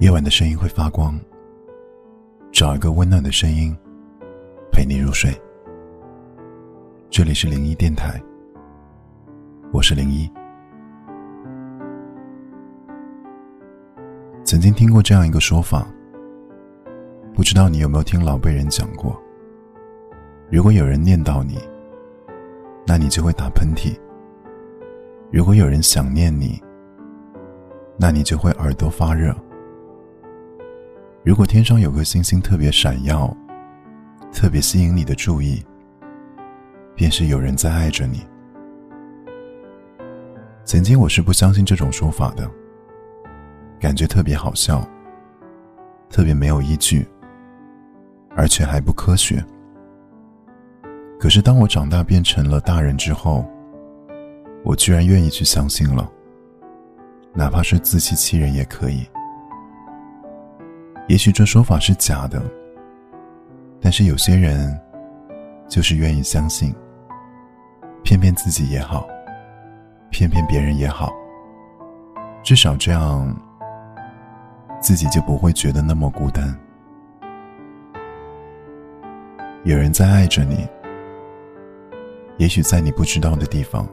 夜晚的声音会发光，找一个温暖的声音陪你入睡。这里是零一电台，我是零一。曾经听过这样一个说法，不知道你有没有听老辈人讲过？如果有人念叨你，那你就会打喷嚏；如果有人想念你，那你就会耳朵发热。如果天上有颗星星特别闪耀，特别吸引你的注意，便是有人在爱着你。曾经我是不相信这种说法的，感觉特别好笑，特别没有依据，而且还不科学。可是当我长大变成了大人之后，我居然愿意去相信了，哪怕是自欺欺人也可以。也许这说法是假的，但是有些人就是愿意相信，骗骗自己也好，骗骗别人也好，至少这样自己就不会觉得那么孤单。有人在爱着你，也许在你不知道的地方，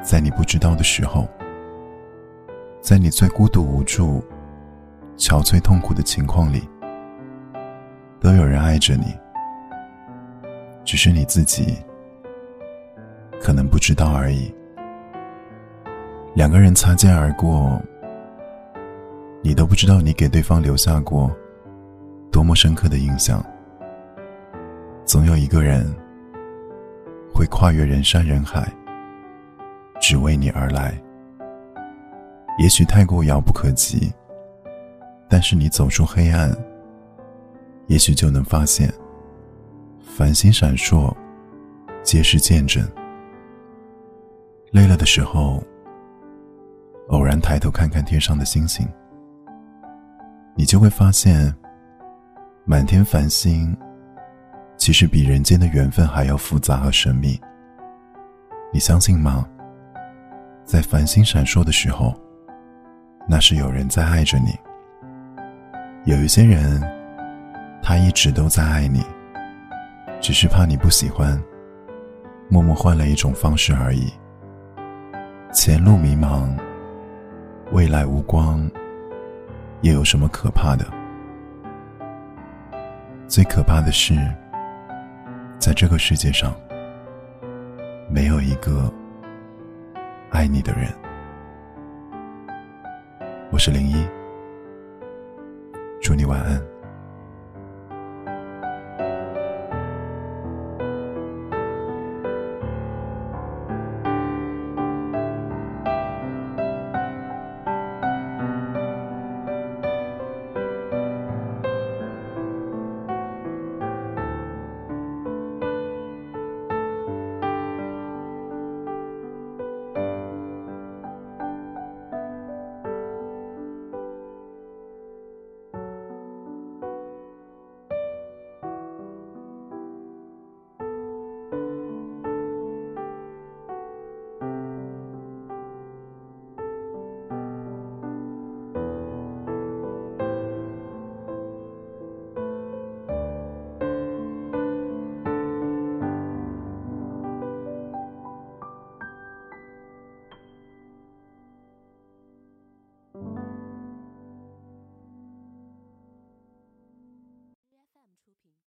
在你不知道的时候，在你最孤独无助。憔悴痛苦的情况里，都有人爱着你，只是你自己可能不知道而已。两个人擦肩而过，你都不知道你给对方留下过多么深刻的印象。总有一个人会跨越人山人海，只为你而来。也许太过遥不可及。但是你走出黑暗，也许就能发现，繁星闪烁，皆是见证。累了的时候，偶然抬头看看天上的星星，你就会发现，满天繁星，其实比人间的缘分还要复杂和神秘。你相信吗？在繁星闪烁的时候，那是有人在爱着你。有一些人，他一直都在爱你，只是怕你不喜欢，默默换了一种方式而已。前路迷茫，未来无光，又有什么可怕的？最可怕的是，在这个世界上，没有一个爱你的人。我是零一。晚安。